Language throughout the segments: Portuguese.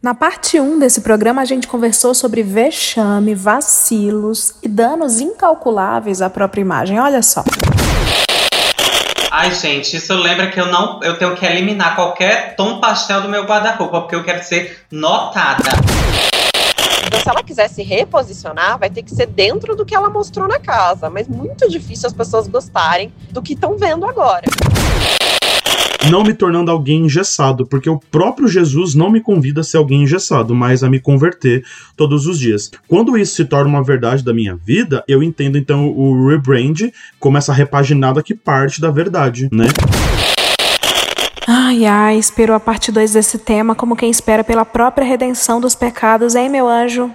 Na parte 1 desse programa, a gente conversou sobre vexame, vacilos e danos incalculáveis à própria imagem. Olha só. Ai, gente, isso lembra que eu não. Eu tenho que eliminar qualquer tom pastel do meu guarda-roupa, porque eu quero ser notada. Então, se ela quiser se reposicionar, vai ter que ser dentro do que ela mostrou na casa. Mas muito difícil as pessoas gostarem do que estão vendo agora não me tornando alguém engessado, porque o próprio Jesus não me convida a ser alguém engessado, mas a me converter todos os dias. Quando isso se torna uma verdade da minha vida, eu entendo então o rebrand como essa repaginada que parte da verdade, né? Ai, ai, esperou a parte 2 desse tema como quem espera pela própria redenção dos pecados, hein, meu anjo?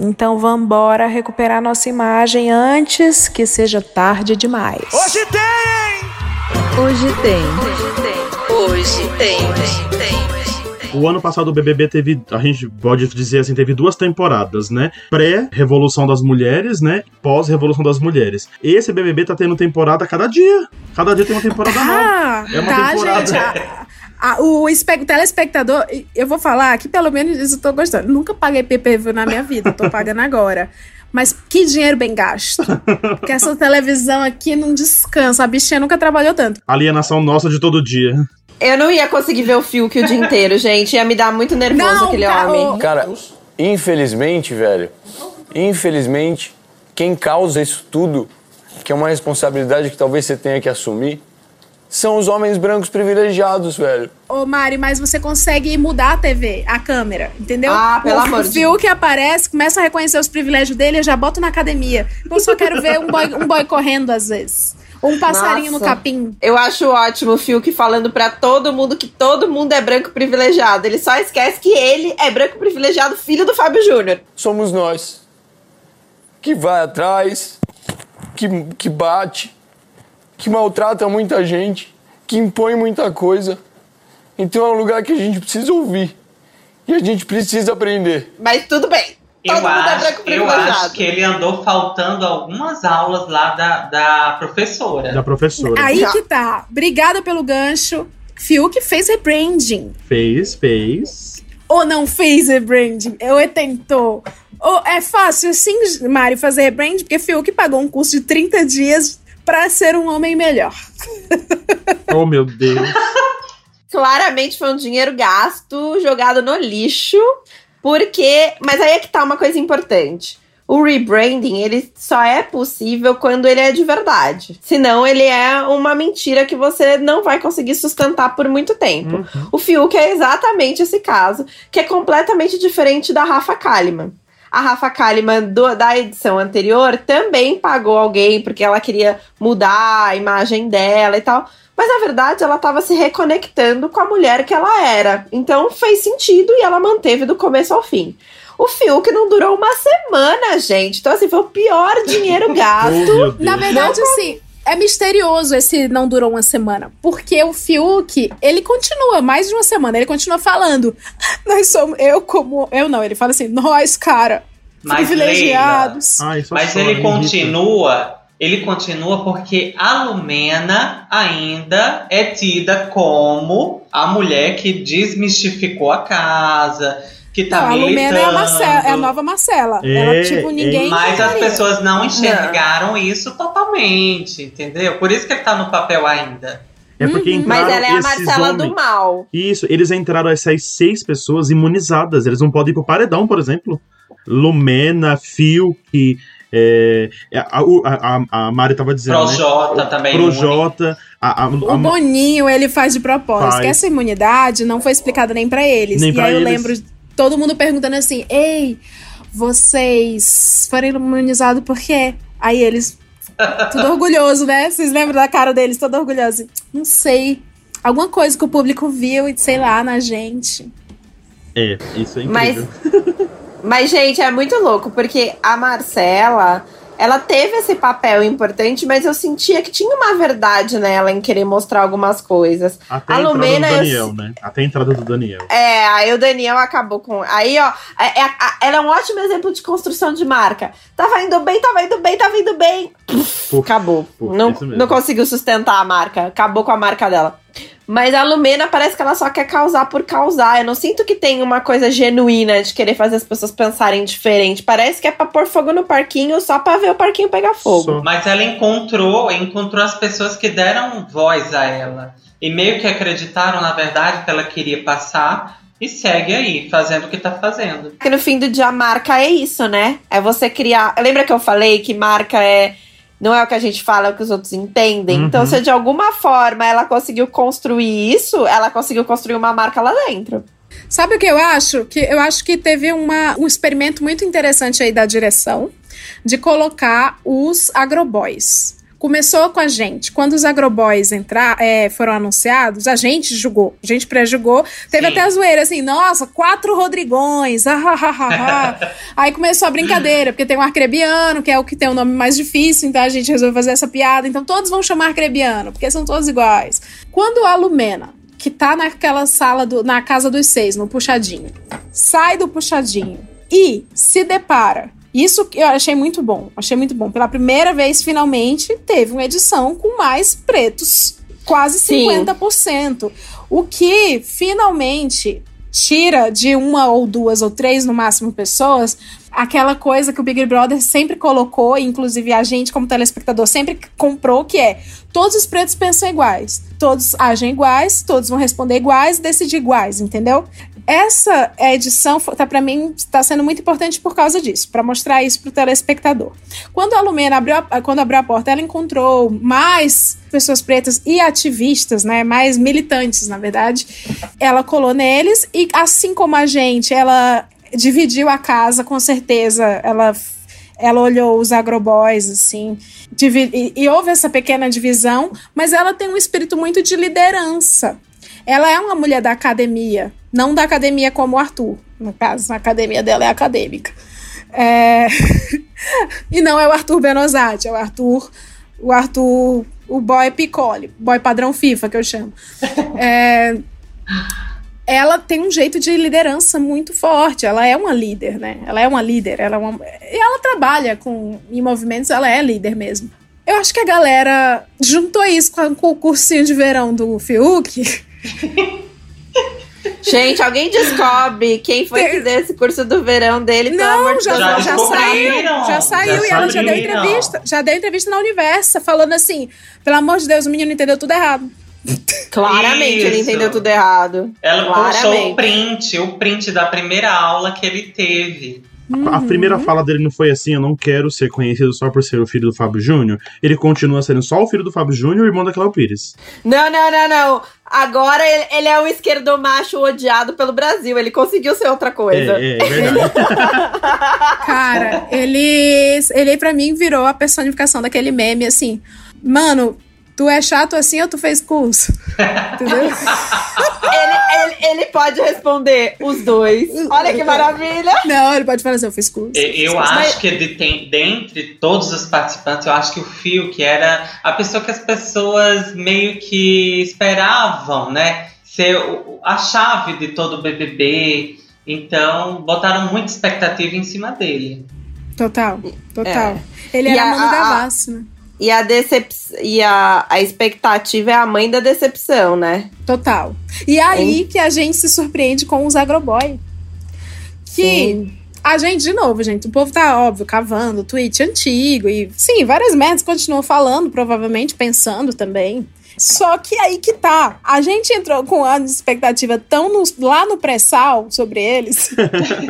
Então vambora recuperar nossa imagem antes que seja tarde demais. Hoje tem! Hoje tem. Hoje tem. Hoje tem, O ano passado o BBB teve, a gente pode dizer assim, teve duas temporadas, né? Pré-Revolução das Mulheres, né? Pós-Revolução das Mulheres. Esse BBB tá tendo temporada a cada dia. Cada dia tem uma temporada ah, nova. É uma tá, temporada. Gente, a, a, o telespectador, eu vou falar que pelo menos isso eu tô gostando. Nunca paguei PPV na minha vida, tô pagando agora. Mas que dinheiro bem gasto. Porque essa televisão aqui não descansa. A bichinha nunca trabalhou tanto. Alienação nossa de todo dia. Eu não ia conseguir ver o Fiuk o dia inteiro, gente. Ia me dar muito nervoso não, aquele cara, homem. Cara, infelizmente, velho, infelizmente, quem causa isso tudo, que é uma responsabilidade que talvez você tenha que assumir, são os homens brancos privilegiados, velho. Ô, Mari, mas você consegue mudar a TV, a câmera, entendeu? Ah, pelo o, amor de Deus. O que aparece, começa a reconhecer os privilégios dele, eu já boto na academia. Eu só quero ver um boy, um boy correndo às vezes. Um passarinho Nossa, no capim. Eu acho ótimo o Fiuk falando para todo mundo que todo mundo é branco privilegiado. Ele só esquece que ele é branco privilegiado, filho do Fábio Júnior. Somos nós. Que vai atrás, que, que bate, que maltrata muita gente, que impõe muita coisa. Então é um lugar que a gente precisa ouvir. E a gente precisa aprender. Mas tudo bem. Todo eu é acho, é eu acho que ele andou faltando algumas aulas lá da, da professora. Da professora. Aí que tá. Obrigada pelo gancho. Fiuk fez rebranding. Fez, fez. Ou não fez rebranding? Ou tentou. Ou é fácil sim, Mário, fazer rebranding, porque Fiuk pagou um curso de 30 dias para ser um homem melhor. oh, meu Deus. Claramente foi um dinheiro gasto, jogado no lixo, porque. Mas aí é que tá uma coisa importante. O rebranding, ele só é possível quando ele é de verdade. Senão, ele é uma mentira que você não vai conseguir sustentar por muito tempo. Uhum. O Fiuk é exatamente esse caso, que é completamente diferente da Rafa Kalimann. A Rafa Kalimann do, da edição anterior também pagou alguém porque ela queria mudar a imagem dela e tal. Mas na verdade ela estava se reconectando com a mulher que ela era. Então fez sentido e ela manteve do começo ao fim. O Fiuk não durou uma semana, gente. Então, assim, foi o pior dinheiro gasto. na verdade, assim, é misterioso esse não durou uma semana. Porque o Fiuk, ele continua mais de uma semana. Ele continua falando. Nós somos. Eu, como. Eu não, ele fala assim, nós, cara. Mas privilegiados. Ai, mas ele continua. Ele continua porque a Lumena ainda é tida como a mulher que desmistificou a casa, que tá não, militando. A Lumena é a, Marcela, é a nova Marcela. É, ela, tipo, ninguém. Mas as pessoas não enxergaram não. isso totalmente, entendeu? Por isso que ele tá no papel ainda. É porque uhum. Mas ela é a Marcela homens. do mal. Isso, eles entraram essas seis pessoas imunizadas. Eles não podem ir pro paredão, por exemplo. Lumena, Phil, que. É, é a, a, a, Mari tava dizendo. Projota né? também. Projota. A, a, o Boninho, ele faz de propósito. Faz. Que essa imunidade não foi explicada nem para eles. Nem e aí eu lembro todo mundo perguntando assim: Ei, vocês foram imunizados por quê? Aí eles, tudo orgulhoso, né? Vocês lembram da cara deles, todo orgulhoso? Não sei. Alguma coisa que o público viu e sei lá na gente. É, isso é incrível. Mas, mas gente, é muito louco, porque a Marcela ela teve esse papel importante, mas eu sentia que tinha uma verdade nela em querer mostrar algumas coisas. Até a, a Lumena, do Daniel, eu... né? Até a entrada do Daniel. É, aí o Daniel acabou com. Aí, ó, é, é, ela é um ótimo exemplo de construção de marca. Tava indo bem, tava indo bem, tava indo bem. Puf, acabou. Puf, não, não conseguiu sustentar a marca. Acabou com a marca dela. Mas a Lumena parece que ela só quer causar por causar. Eu não sinto que tem uma coisa genuína de querer fazer as pessoas pensarem diferente. Parece que é pra pôr fogo no parquinho só pra ver o parquinho pegar fogo. Mas ela encontrou, encontrou as pessoas que deram voz a ela. E meio que acreditaram, na verdade, que ela queria passar e segue aí, fazendo o que tá fazendo. Que no fim do dia, marca é isso, né? É você criar. Lembra que eu falei que marca é. Não é o que a gente fala, é o que os outros entendem. Então, uhum. Então, se de alguma forma ela conseguiu construir isso, ela conseguiu construir uma marca lá dentro. Sabe o que eu acho? Que eu acho que teve uma, um experimento muito interessante aí da direção de colocar os agroboys. Começou com a gente. Quando os agroboys entrar, é, foram anunciados, a gente julgou. A gente pré-julgou. Teve Sim. até a zoeira assim, nossa, quatro Rodrigões. Ah, ah, ah, ah Aí começou a brincadeira, porque tem um arcrebiano, que é o que tem o nome mais difícil, então a gente resolveu fazer essa piada. Então todos vão chamar arcrebiano, porque são todos iguais. Quando a Lumena que tá naquela sala, do, na casa dos seis, no puxadinho, sai do puxadinho e se depara. Isso eu achei muito bom. Achei muito bom. Pela primeira vez, finalmente, teve uma edição com mais pretos. Quase 50%. Sim. O que finalmente tira de uma ou duas ou três no máximo pessoas aquela coisa que o Big Brother sempre colocou, inclusive a gente como telespectador sempre comprou, que é todos os pretos pensam iguais, todos agem iguais, todos vão responder iguais, decidir iguais, entendeu? Essa edição tá para mim está sendo muito importante por causa disso, para mostrar isso para o telespectador. Quando a Lumena abriu a, quando abriu a porta, ela encontrou mais pessoas pretas e ativistas, né, mais militantes, na verdade. Ela colou neles e assim como a gente, ela dividiu a casa com certeza. Ela ela olhou os agroboys, assim, e, e, houve essa pequena divisão, mas ela tem um espírito muito de liderança. Ela é uma mulher da academia, não da academia como o Arthur. No caso, a academia dela é acadêmica. É... e não é o Arthur Benozati, é o Arthur. O Arthur. O boy Piccoli, boy padrão FIFA, que eu chamo. É... Ela tem um jeito de liderança muito forte. Ela é uma líder, né? Ela é uma líder. Ela é uma... E ela trabalha com em movimentos, ela é líder mesmo. Eu acho que a galera juntou isso com o cursinho de verão do Fiuk. Gente, alguém descobre quem foi que deu esse curso do verão dele, pelo Não, amor de já, Deus. Já, saiu, já saiu já e ela já deu entrevista. Já deu entrevista na Universa, falando assim: pelo amor de Deus, o menino entendeu tudo errado. Claramente Isso. ele entendeu tudo errado. Ela Claramente. o print, o print da primeira aula que ele teve. Uhum. A primeira fala dele não foi assim: eu não quero ser conhecido só por ser o filho do Fábio Júnior. Ele continua sendo só o filho do Fábio Júnior e irmão da Cléo Pires. Não, não, não, não. Agora ele, é um esquerdomacho odiado pelo Brasil. Ele conseguiu ser outra coisa. É, é, é verdade. Cara, ele, ele pra mim virou a personificação daquele meme assim. Mano, Tu é chato assim ou tu fez curso? Entendeu? ele, ele, ele, pode responder os dois. Olha que maravilha! Não, ele pode falar assim: eu fiz curso. Eu, eu acho Mas... que de, tem, dentre todos os participantes, eu acho que o Fio, que era a pessoa que as pessoas meio que esperavam, né? Ser a chave de todo o BBB. Então, botaram muita expectativa em cima dele. Total, total. É. Ele era a, Mano Gavassi, né? E a decepção e a, a expectativa é a mãe da decepção, né? Total. E aí que a gente se surpreende com os agroboy. Que sim. a gente, de novo, gente, o povo tá, óbvio, cavando tweet antigo e, sim, várias merdas continuam falando, provavelmente pensando também. Só que aí que tá. A gente entrou com a expectativa tão no, lá no pré-sal sobre eles.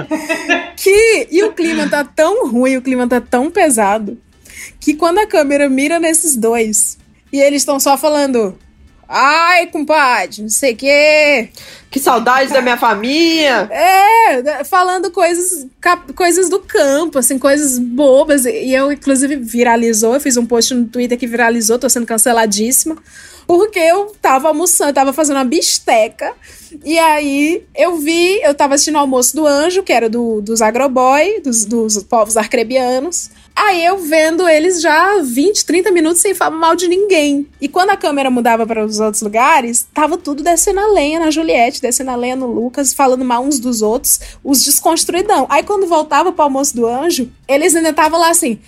que. E o clima tá tão ruim, o clima tá tão pesado que quando a câmera mira nesses dois e eles estão só falando. Ai, compadre, não sei o quê. Que saudade da minha família. É, falando coisas, coisas do campo, assim, coisas bobas. E eu, inclusive, viralizou. Eu fiz um post no Twitter que viralizou, tô sendo canceladíssima. Porque eu tava almoçando, tava fazendo uma bisteca. E aí eu vi, eu tava assistindo o almoço do anjo, que era do, dos agroboy, dos, dos povos arcrebianos. Aí eu vendo eles já 20, 30 minutos sem falar mal de ninguém. E quando a câmera mudava para os outros lugares, tava tudo descendo a lenha na Juliette, descendo a lenha no Lucas, falando mal uns dos outros, os desconstruidão. Aí quando voltava pro almoço do anjo, eles ainda estavam lá assim.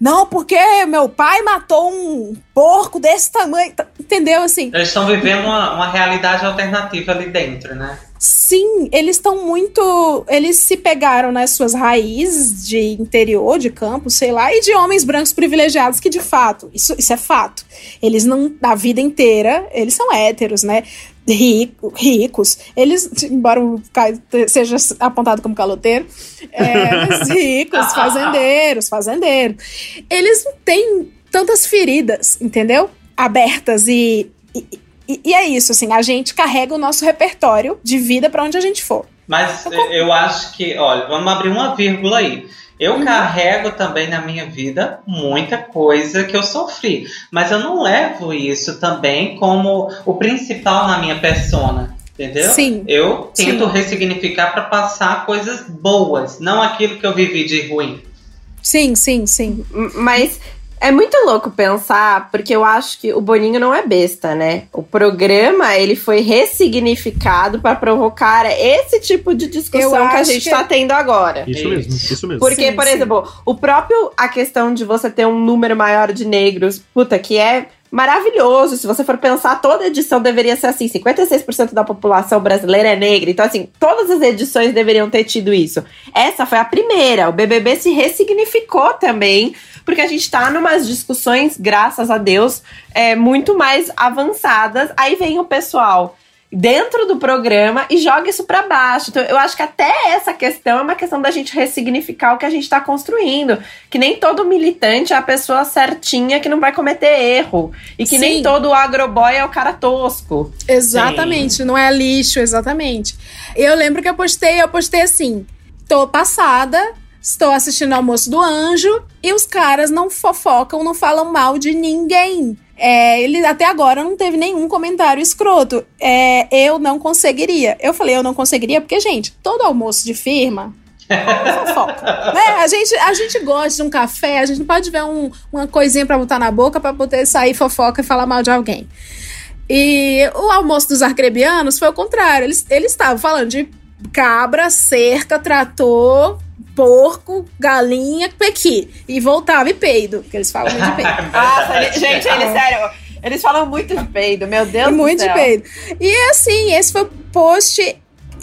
Não, porque meu pai matou um porco desse tamanho. Tá, entendeu? Assim. Eles estão vivendo uma, uma realidade alternativa ali dentro, né? Sim, eles estão muito. Eles se pegaram nas suas raízes de interior, de campo, sei lá, e de homens brancos privilegiados, que de fato, isso, isso é fato. Eles não, a vida inteira, eles são héteros, né? Rico, ricos. Eles, embora o Caio seja apontado como caloteiro, é, ricos, fazendeiros, fazendeiros. Eles não têm tantas feridas, entendeu? Abertas e, e e, e, é isso, assim, a gente carrega o nosso repertório de vida para onde a gente for. Mas eu, eu acho que, olha, vamos abrir uma vírgula aí. Eu uhum. carrego também na minha vida muita coisa que eu sofri, mas eu não levo isso também como o principal na minha persona. Entendeu? Sim. Eu tento Sim. ressignificar para passar coisas boas, não aquilo que eu vivi de ruim. Sim, sim, sim. Mas é muito louco pensar, porque eu acho que o Boninho não é besta, né? O programa, ele foi ressignificado para provocar esse tipo de discussão que a gente está tendo agora. Isso mesmo, isso mesmo. Porque, sim, por sim. exemplo, o próprio, a questão de você ter um número maior de negros, puta, que é maravilhoso. Se você for pensar, toda edição deveria ser assim: 56% da população brasileira é negra. Então, assim, todas as edições deveriam ter tido isso. Essa foi a primeira. O BBB se ressignificou também porque a gente está numas discussões, graças a Deus, é, muito mais avançadas. Aí vem o pessoal dentro do programa e joga isso para baixo. Então, eu acho que até essa questão é uma questão da gente ressignificar o que a gente está construindo. Que nem todo militante é a pessoa certinha que não vai cometer erro. E que Sim. nem todo agroboy é o cara tosco. Exatamente, Sim. não é lixo, exatamente. Eu lembro que eu postei, eu postei assim: tô passada Estou assistindo o almoço do anjo e os caras não fofocam, não falam mal de ninguém. É, ele até agora não teve nenhum comentário escroto. É, eu não conseguiria. Eu falei, eu não conseguiria, porque, gente, todo almoço de firma. fofoca. né? a, gente, a gente gosta de um café, a gente não pode ver um, uma coisinha para botar na boca para poder sair fofoca e falar mal de alguém. E o almoço dos arcrebianos foi o contrário. Eles estavam falando de cabra, cerca, trator, porco, galinha, pequi. E voltava e peido, porque eles falam muito de peido. Nossa, ele, gente, ele, sério, eles falam muito de peido, meu Deus do muito céu. Muito de peido. E assim, esse foi o post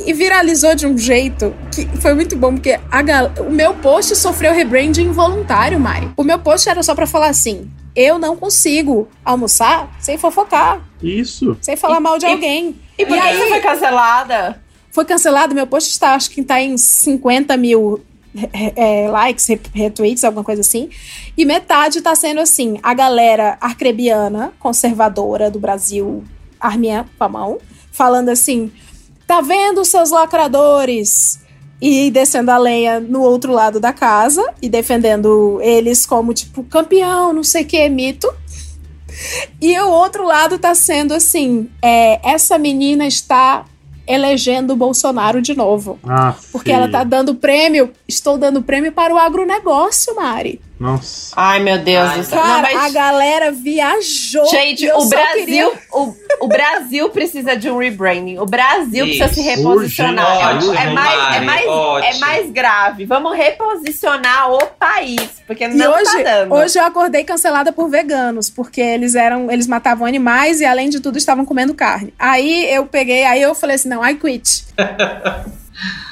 e viralizou de um jeito que foi muito bom, porque a gal... o meu post sofreu rebranding involuntário, Mari. O meu post era só para falar assim: eu não consigo almoçar sem fofocar. Isso. Sem falar mal de alguém. E, e por que aí, foi cancelada? Foi cancelado, meu post está, acho que tá em 50 mil é, likes, retweets, alguma coisa assim. E metade tá sendo assim, a galera arcrebiana, conservadora do Brasil, arminha com mão, falando assim: tá vendo seus lacradores? E descendo a lenha no outro lado da casa e defendendo eles como, tipo, campeão, não sei o que, mito. E o outro lado tá sendo assim: é, essa menina está elegendo o Bolsonaro de novo. Ah, porque ela tá dando prêmio, estou dando prêmio para o agronegócio, Mari. Nossa. Ai, meu Deus do céu. Cara, mas... a galera viajou. Gente, o Brasil, queria... o, o Brasil precisa de um rebranding. O Brasil Isso. precisa se reposicionar. Ótimo, é, mais, é, mais, é mais grave. Vamos reposicionar o país, porque não e hoje, tá dando. Hoje eu acordei cancelada por veganos, porque eles eram, eles matavam animais e além de tudo estavam comendo carne. Aí eu peguei, aí eu falei assim, não, I quit.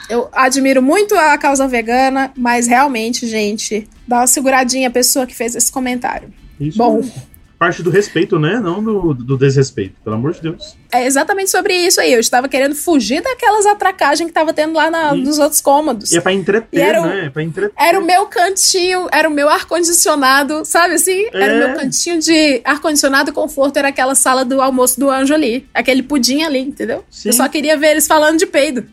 Eu admiro muito a causa vegana, mas realmente, gente, dá uma seguradinha a pessoa que fez esse comentário. Isso Bom. Parte do respeito, né? Não do, do desrespeito, pelo amor de Deus. É exatamente sobre isso aí. Eu estava querendo fugir daquelas atracagens que tava tendo lá na, nos outros cômodos. E é pra entreter, era o, né? É pra entreter. Era o meu cantinho, era o meu ar-condicionado, sabe assim? É. Era o meu cantinho de ar-condicionado e conforto, era aquela sala do almoço do anjo ali. Aquele pudim ali, entendeu? Sim. Eu só queria ver eles falando de peido.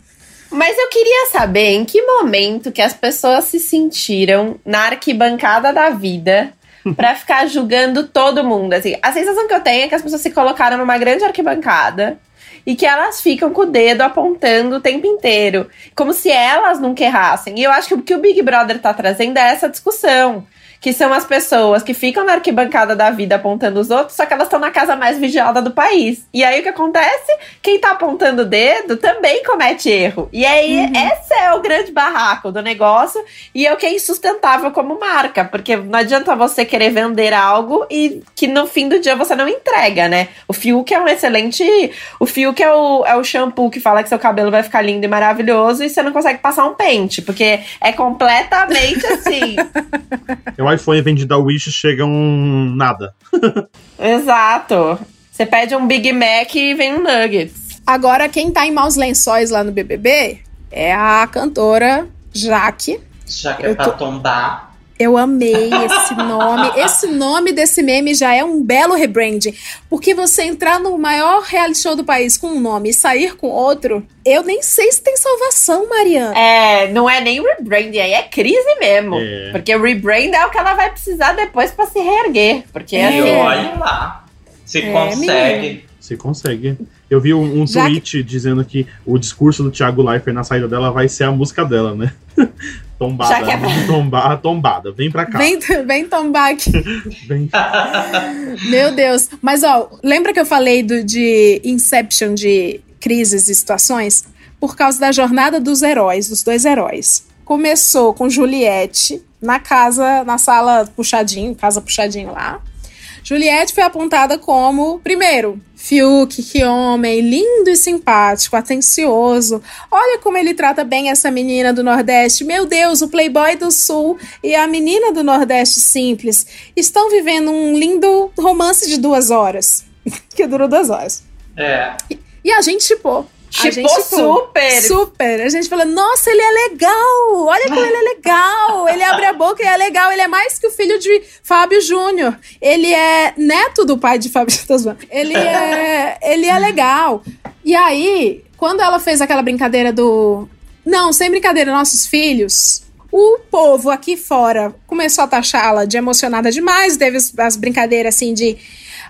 Mas eu queria saber em que momento que as pessoas se sentiram na arquibancada da vida para ficar julgando todo mundo. Assim, a sensação que eu tenho é que as pessoas se colocaram numa grande arquibancada e que elas ficam com o dedo apontando o tempo inteiro, como se elas nunca errassem. E eu acho que o que o Big Brother tá trazendo é essa discussão. Que são as pessoas que ficam na arquibancada da vida apontando os outros, só que elas estão na casa mais vigiada do país. E aí o que acontece? Quem tá apontando o dedo também comete erro. E aí, uhum. esse é o grande barraco do negócio e é o que é insustentável como marca, porque não adianta você querer vender algo e que no fim do dia você não entrega, né? O Fiuk é um excelente. O Fiuk é o, é o shampoo que fala que seu cabelo vai ficar lindo e maravilhoso e você não consegue passar um pente, porque é completamente assim. o iPhone vendido da Wish chega um nada. Exato. Você pede um Big Mac e vem um Nuggets. Agora, quem tá em maus lençóis lá no BBB é a cantora Jaque. Jaque é pra tô... tombar. Eu amei esse nome. esse nome desse meme já é um belo rebranding. Porque você entrar no maior reality show do país com um nome e sair com outro, eu nem sei se tem salvação, Mariana. É, não é nem rebranding, aí é crise mesmo. É. Porque rebrand é o que ela vai precisar depois para se reerguer. Porque é. E olha lá. Se é, consegue. Menina. Se consegue. Eu vi um, um tweet que... dizendo que o discurso do Thiago Leifert na saída dela vai ser a música dela, né? Tombada. Já que é pra... Tomba, tombada. Vem pra cá. Vem, vem tombar aqui. vem. Meu Deus. Mas, ó, lembra que eu falei do, de Inception, de crises e situações? Por causa da jornada dos heróis, dos dois heróis. Começou com Juliette na casa, na sala puxadinho, casa puxadinho lá. Juliette foi apontada como, primeiro, Fiuk, que homem, lindo e simpático, atencioso. Olha como ele trata bem essa menina do Nordeste. Meu Deus, o playboy do Sul e a menina do Nordeste simples estão vivendo um lindo romance de duas horas. que durou duas horas. É. E, e a gente chipou. Tipo, gente, super! Super! A gente fala, nossa, ele é legal! Olha como ele é legal! Ele abre a boca e é legal. Ele é mais que o filho de Fábio Júnior. Ele é neto do pai de Fábio Ele é, ele é legal. E aí, quando ela fez aquela brincadeira do. Não, sem brincadeira, nossos filhos. O povo aqui fora começou a taxá-la de emocionada demais, teve as brincadeiras assim de.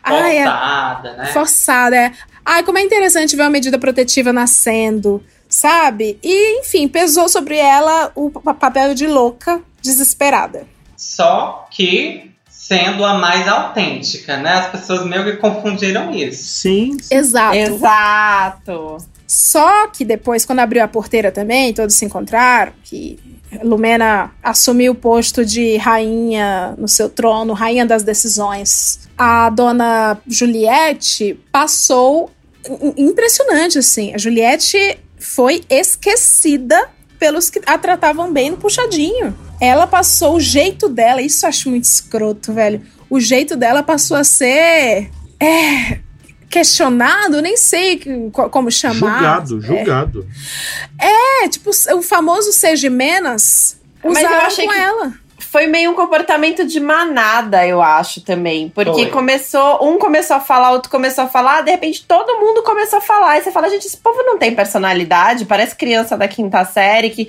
Forçada, é, né? Forçada, é. Ai, como é interessante ver uma medida protetiva nascendo, sabe? E, enfim, pesou sobre ela o papel de louca desesperada. Só que sendo a mais autêntica, né? As pessoas meio que confundiram isso. Sim. sim. Exato. Exato. Só que depois, quando abriu a porteira também, todos se encontraram, que Lumena assumiu o posto de rainha no seu trono, rainha das decisões. A dona Juliette passou impressionante, assim. A Juliette foi esquecida pelos que a tratavam bem no puxadinho. Ela passou o jeito dela, isso eu acho muito escroto, velho. O jeito dela passou a ser. É. Questionado, nem sei como chamar. Julgado, julgado. É, é tipo, o famoso seja menos usaram com que... ela foi meio um comportamento de manada, eu acho também. Porque foi. começou, um começou a falar, outro começou a falar, de repente todo mundo começou a falar. E você fala, gente, esse povo não tem personalidade, parece criança da quinta série que.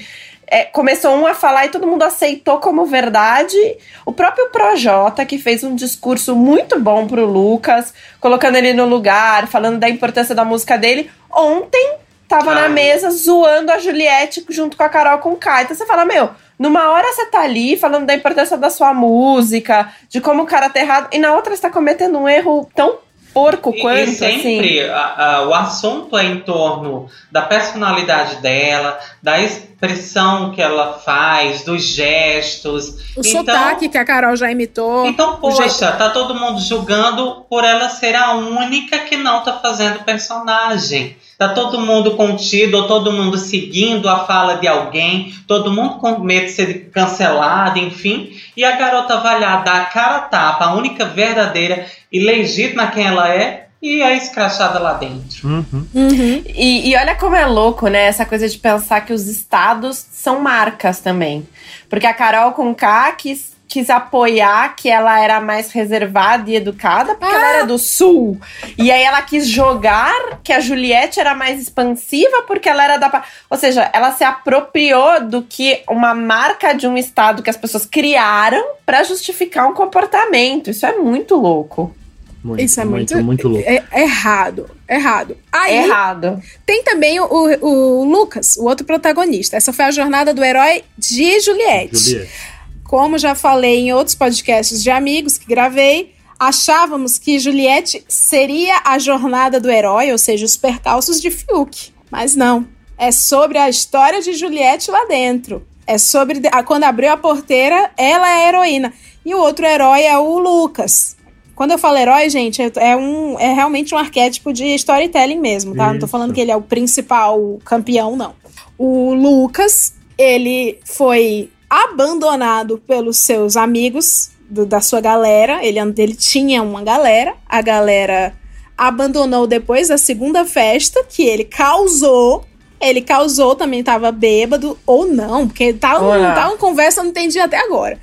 É, começou um a falar e todo mundo aceitou como verdade. O próprio Projota, que fez um discurso muito bom pro Lucas, colocando ele no lugar, falando da importância da música dele. Ontem tava Ai. na mesa zoando a Juliette junto com a Carol com. Então você fala, meu, numa hora você tá ali falando da importância da sua música, de como o cara tá errado, e na outra você tá cometendo um erro tão porco quanto, e sempre assim. a, a, o assunto é em torno da personalidade dela, da expressão que ela faz, dos gestos. O então, sotaque que a Carol já imitou. Então, poxa, tá todo mundo julgando por ela ser a única que não tá fazendo personagem. Tá todo mundo contido, ou todo mundo seguindo a fala de alguém, todo mundo com medo de ser cancelado, enfim. E a garota vai lá dar a cara tapa, a única verdadeira e legítima quem ela é, e é escrachada lá dentro. Uhum. Uhum. E, e, olha como é louco, né? Essa coisa de pensar que os estados são marcas também. Porque a Carol com K quis quis apoiar que ela era mais reservada e educada, porque ah. ela era do sul. E aí ela quis jogar que a Juliette era mais expansiva, porque ela era da. Ou seja, ela se apropriou do que uma marca de um estado que as pessoas criaram para justificar um comportamento. Isso é muito louco. Muito, Isso é muito, muito, muito louco. É, é, errado. Errado. Aí, errado. Tem também o, o, o, Lucas, o outro protagonista. Essa foi a jornada do herói de Juliette. Juliette como já falei em outros podcasts de amigos que gravei, achávamos que Juliette seria a jornada do herói, ou seja, os percalços de Fiuk. Mas não. É sobre a história de Juliette lá dentro. É sobre quando abriu a porteira, ela é a heroína. E o outro herói é o Lucas. Quando eu falo herói, gente, é, é um, é realmente um arquétipo de storytelling mesmo, tá? Isso. Não tô falando que ele é o principal campeão, não. O Lucas, ele foi abandonado pelos seus amigos, do, da sua galera. Ele, ele tinha uma galera, a galera abandonou depois da segunda festa, que ele causou. Ele causou, também tava bêbado, ou não, porque tava, tá tava uma conversa, não entendi até agora.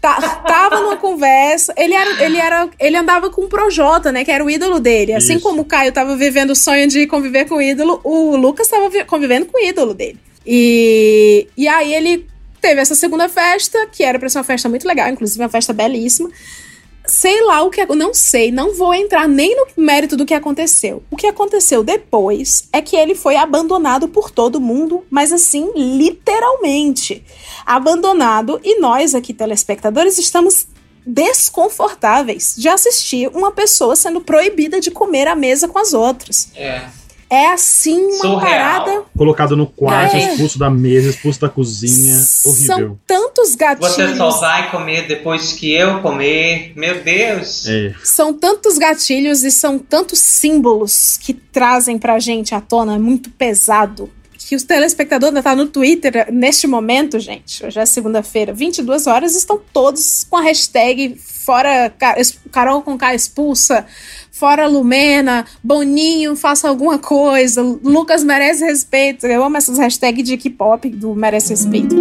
Tá, tava numa conversa. Ele era, ele era. Ele andava com o Projota, né? Que era o ídolo dele. Assim Isso. como o Caio tava vivendo o sonho de conviver com o ídolo, o Lucas tava convivendo com o ídolo dele. E, e aí ele teve essa segunda festa, que era pra ser uma festa muito legal, inclusive uma festa belíssima sei lá o que. Não sei, não vou entrar nem no mérito do que aconteceu. O que aconteceu depois é que ele foi abandonado por todo mundo, mas assim, literalmente. Abandonado, e nós aqui, telespectadores, estamos desconfortáveis de assistir uma pessoa sendo proibida de comer à mesa com as outras. É. É assim uma Surreal. parada. Colocado no quarto, é. expulso da mesa, expulso da cozinha. Horrível. São tantos gatilhos. Você só vai comer depois que eu comer. Meu Deus. É. São tantos gatilhos e são tantos símbolos que trazem pra gente à tona. É muito pesado que os telespectadores ainda tá no Twitter neste momento, gente. Hoje é segunda-feira, 22 horas, estão todos com a hashtag fora Carol com K expulsa, fora Lumena, Boninho, faça alguma coisa, Lucas merece respeito. Eu amo essas hashtags de K-pop do merece respeito.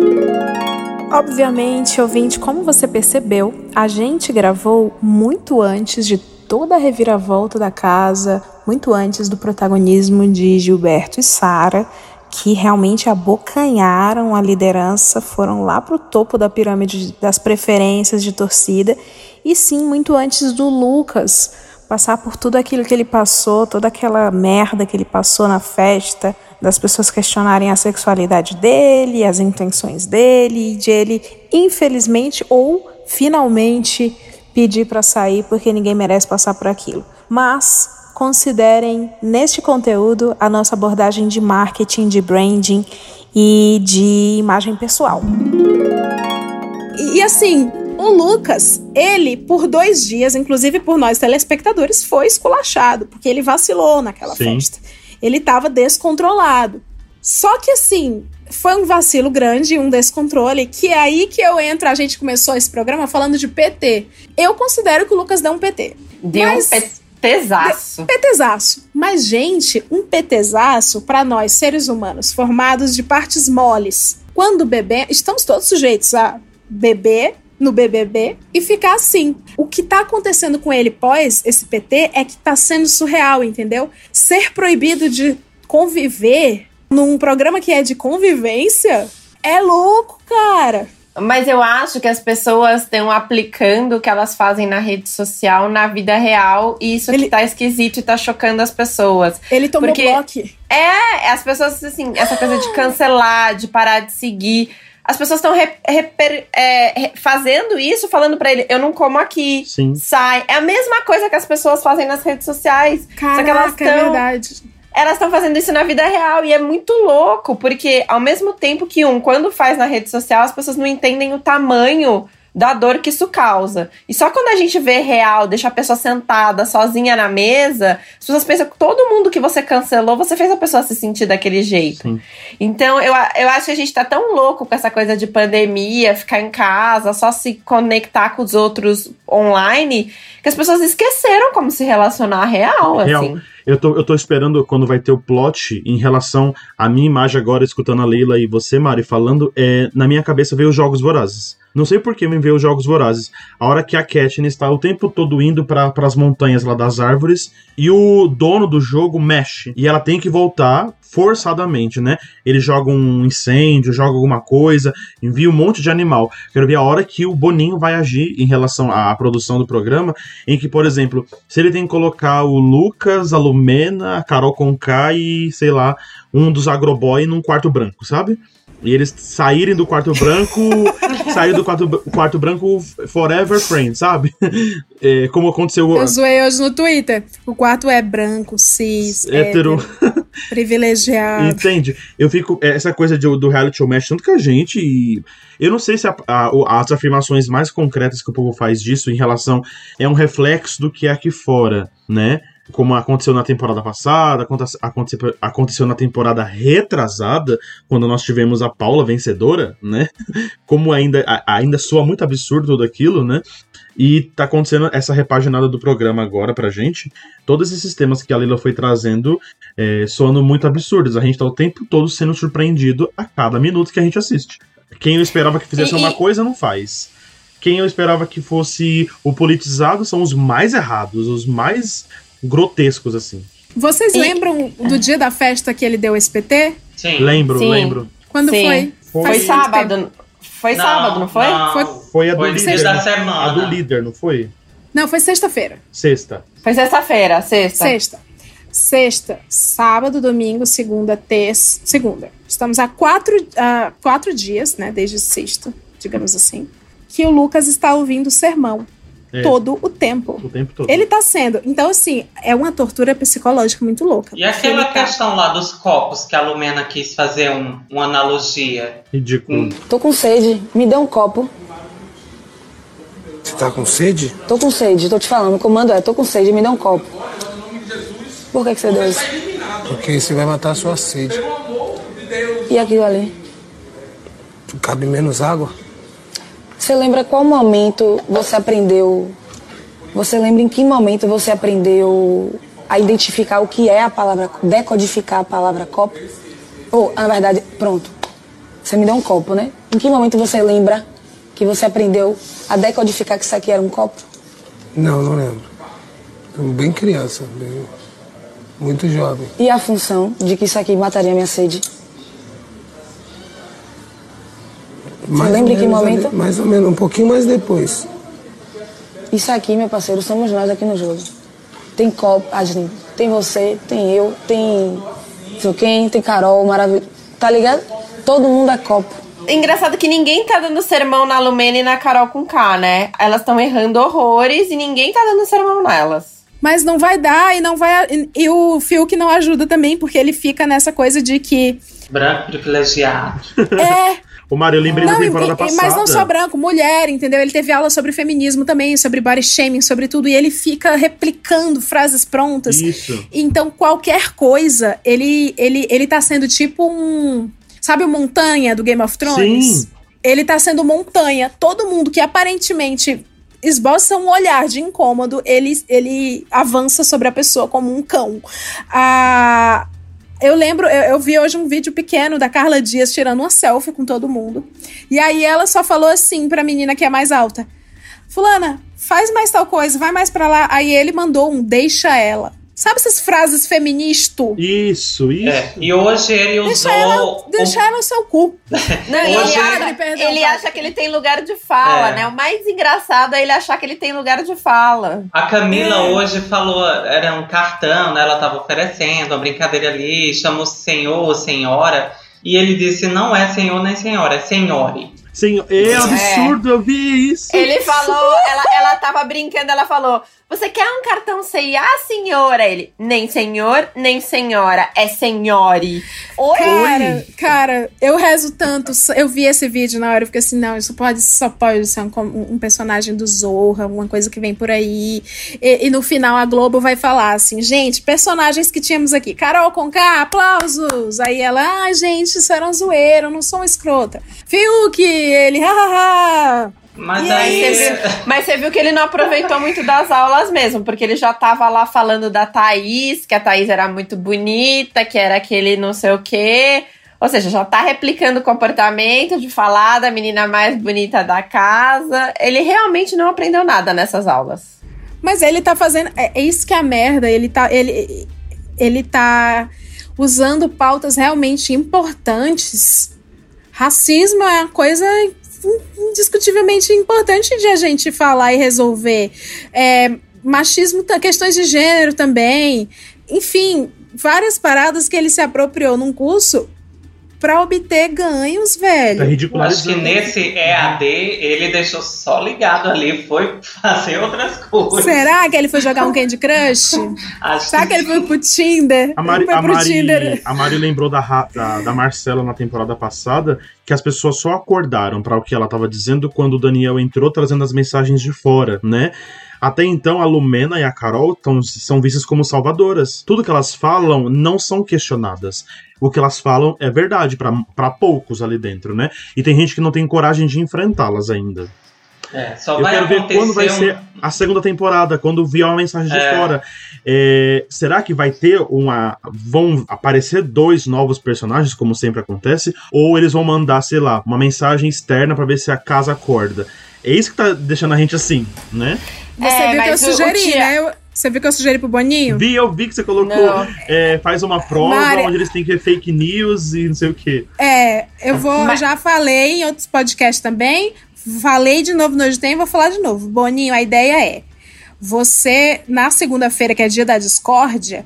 Obviamente, ouvinte, como você percebeu, a gente gravou muito antes de toda a reviravolta da casa, muito antes do protagonismo de Gilberto e Sara que realmente abocanharam a liderança, foram lá para o topo da pirâmide das preferências de torcida, e sim, muito antes do Lucas passar por tudo aquilo que ele passou, toda aquela merda que ele passou na festa, das pessoas questionarem a sexualidade dele, as intenções dele, de ele, infelizmente ou finalmente, pedir para sair porque ninguém merece passar por aquilo. Mas considerem neste conteúdo a nossa abordagem de marketing, de branding e de imagem pessoal. E, e assim, o Lucas, ele, por dois dias, inclusive por nós telespectadores, foi esculachado, porque ele vacilou naquela Sim. festa. Ele estava descontrolado. Só que assim, foi um vacilo grande, um descontrole, que é aí que eu entro, a gente começou esse programa falando de PT. Eu considero que o Lucas deu um PT. Deu mas... um PT Petezaço. Petezaço. Mas, gente, um petezaço, para nós, seres humanos, formados de partes moles, quando bebê, estamos todos sujeitos a beber no BBB e ficar assim. O que tá acontecendo com ele pós esse PT é que tá sendo surreal, entendeu? Ser proibido de conviver num programa que é de convivência é louco, cara. Mas eu acho que as pessoas estão aplicando o que elas fazem na rede social na vida real e isso ele... que tá esquisito e tá chocando as pessoas. Ele tomou Porque bloco. É, as pessoas, assim, essa coisa de cancelar, de parar de seguir. As pessoas estão é, fazendo isso, falando para ele: eu não como aqui, Sim. sai. É a mesma coisa que as pessoas fazem nas redes sociais. Caraca, só que elas tão, é verdade elas estão fazendo isso na vida real e é muito louco, porque ao mesmo tempo que um, quando faz na rede social, as pessoas não entendem o tamanho da dor que isso causa. E só quando a gente vê real, deixa a pessoa sentada sozinha na mesa, as pessoas pensam que todo mundo que você cancelou, você fez a pessoa se sentir daquele jeito. Sim. Então, eu, eu acho que a gente tá tão louco com essa coisa de pandemia, ficar em casa, só se conectar com os outros online, que as pessoas esqueceram como se relacionar real, real. assim. Eu tô, eu tô esperando quando vai ter o plot em relação à minha imagem agora, escutando a Leila e você, Mari, falando, é, na minha cabeça veio os Jogos Vorazes. Não sei por que me veio os Jogos Vorazes. A hora que a Katniss está o tempo todo indo para as montanhas lá das árvores e o dono do jogo mexe. E ela tem que voltar forçadamente, né? Ele joga um incêndio, joga alguma coisa, envia um monte de animal. Quero ver a hora que o Boninho vai agir em relação à produção do programa, em que, por exemplo, se ele tem que colocar o Lucas, a Lumena, a Carol Conká e, sei lá, um dos agroboy num quarto branco, sabe? E eles saírem do quarto branco saiu do quarto, quarto branco Forever Friend, sabe? É, como aconteceu. Eu zoei hoje no Twitter. O quarto é branco, cis, hétero, hétero privilegiado. Entende? Eu fico. É, essa coisa de, do reality show mexe tanto com a gente e. Eu não sei se a, a, as afirmações mais concretas que o povo faz disso em relação. É um reflexo do que é aqui fora, né? Como aconteceu na temporada passada, aconteceu, aconteceu na temporada retrasada, quando nós tivemos a Paula vencedora, né? Como ainda, ainda soa muito absurdo tudo aquilo, né? E tá acontecendo essa repaginada do programa agora pra gente. Todos esses temas que a Lila foi trazendo é, soando muito absurdos. A gente tá o tempo todo sendo surpreendido a cada minuto que a gente assiste. Quem eu esperava que fizesse e, uma coisa, não faz. Quem eu esperava que fosse o politizado são os mais errados, os mais grotescos, assim. Vocês e... lembram do dia da festa que ele deu o SPT? Sim. Lembro, Sim. lembro. Quando Sim. foi? Foi, foi sábado. Foi não, sábado, não foi? Não, foi, foi a do foi líder. Da semana. A do líder, não foi? Não, foi sexta-feira. Sexta. Foi sexta-feira, sexta. Sexta. Sexta, sábado, domingo, segunda, terça. Segunda. Estamos há quatro, uh, quatro dias, né? Desde sexta, digamos assim. Que o Lucas está ouvindo o sermão. É. Todo o tempo. O tempo todo. Ele tá sendo. Então, assim, é uma tortura psicológica muito louca. E aquela tá... questão lá dos copos que a Lumena quis fazer um, uma analogia. Ridículo. Hum. Tô com sede. Me dê um copo. Você tá com sede? Tô com sede, tô te falando. O comando é: tô com sede, me dê um copo. Por que, que você deu isso? Porque você vai matar a sua sede. E aquilo ali? Cabe menos água? Você lembra qual momento você aprendeu? Você lembra em que momento você aprendeu a identificar o que é a palavra, decodificar a palavra copo? Ou, na verdade, pronto. Você me deu um copo, né? Em que momento você lembra que você aprendeu a decodificar que isso aqui era um copo? Não, não lembro. Bem criança, bem, muito jovem. E a função de que isso aqui mataria minha sede? Mais lembra em que momento? Ali, mais ou menos, um pouquinho mais depois. Isso aqui, meu parceiro, somos nós aqui no jogo. Tem copo, a gente, tem você, tem eu, tem sei quem, tem Carol, maravilhoso. Tá ligado? Todo mundo é copo. Engraçado que ninguém tá dando sermão na Lumena e na Carol com K, né? Elas estão errando horrores e ninguém tá dando sermão nelas. Mas não vai dar e não vai. E o Fiuk não ajuda também, porque ele fica nessa coisa de que. Branco privilegiado. É. Ô, Mário, eu lembrei não, da temporada e, passada. Mas não só branco, mulher, entendeu? Ele teve aula sobre feminismo também, sobre body shaming, sobre tudo, e ele fica replicando frases prontas. Isso. Então, qualquer coisa, ele, ele, ele tá sendo tipo um. Sabe o Montanha do Game of Thrones? Sim. Ele tá sendo montanha. Todo mundo que aparentemente esboça um olhar de incômodo, ele, ele avança sobre a pessoa como um cão. A. Ah, eu lembro, eu, eu, vi hoje um vídeo pequeno da Carla Dias tirando uma selfie com todo mundo. E aí ela só falou assim pra menina que é mais alta: Fulana, faz mais tal coisa, vai mais pra lá. Aí ele mandou um deixa ela. Sabe essas frases feministo? Isso, isso. É, e hoje ele usou. Deixa ela, deixa ela no seu cu. Não, ele, acha, ele acha que ele tem lugar de fala, é. né? O mais engraçado é ele achar que ele tem lugar de fala. A Camila é. hoje falou, era um cartão, né? Ela tava oferecendo, uma brincadeira ali, chamou senhor ou senhora. E ele disse: não é senhor nem senhora, é senhore. Senhor, é absurdo, é. eu vi isso. Ele falou, ela, ela tava brincando, ela falou: você quer um cartão CIA, senhora? Ele, nem senhor, nem senhora, é senhore. Oi? Cara, cara, eu rezo tanto. Eu vi esse vídeo na hora, eu fiquei assim, não, isso pode, só pode ser um, um personagem do Zorra, alguma coisa que vem por aí. E, e, no final a Globo vai falar assim, gente, personagens que tínhamos aqui. Carol Conká, aplausos! Aí ela, ai, ah, gente, isso era um zoeiro, não sou uma escrota. Fiuk, ele, hahaha. Mas aí. aí você viu, mas você viu que ele não aproveitou muito das aulas mesmo, porque ele já tava lá falando da Thaís, que a Thaís era muito bonita, que era aquele não sei o quê. Ou seja, já tá replicando o comportamento de falar da menina mais bonita da casa. Ele realmente não aprendeu nada nessas aulas. Mas ele tá fazendo. É, é isso que é a merda. Ele tá. Ele, ele tá usando pautas realmente importantes. Racismo é uma coisa indiscutivelmente importante de a gente falar e resolver. É, machismo, questões de gênero também. Enfim, várias paradas que ele se apropriou num curso para obter ganhos, velho. É Acho que nesse EAD ele deixou só ligado ali, foi fazer outras coisas. Será que ele foi jogar um Candy Crush? Acho Será que... que ele foi pro Tinder? A Mari, a Mari, Tinder. a Mari lembrou da, da, da Marcela na temporada passada que as pessoas só acordaram para o que ela estava dizendo quando o Daniel entrou trazendo as mensagens de fora, né? Até então, a Lumena e a Carol tão, são vistas como salvadoras. Tudo que elas falam não são questionadas. O que elas falam é verdade para poucos ali dentro, né? E tem gente que não tem coragem de enfrentá-las ainda. É, só Eu vai quero ver quando vai um... ser a segunda temporada, quando vier uma mensagem de é. fora. É, será que vai ter uma. Vão aparecer dois novos personagens, como sempre acontece? Ou eles vão mandar, sei lá, uma mensagem externa para ver se a casa acorda? É isso que tá deixando a gente assim, né? Você é, viu que eu sugeri, tia... né? Você viu que eu sugeri pro Boninho? Vi, eu vi que você colocou. É, faz uma prova Mari... onde eles têm que ver fake news e não sei o quê. É, eu vou. Mas... Já falei em outros podcasts também. Falei de novo no Hoje Tem, vou falar de novo. Boninho, a ideia é: você, na segunda-feira, que é dia da discórdia,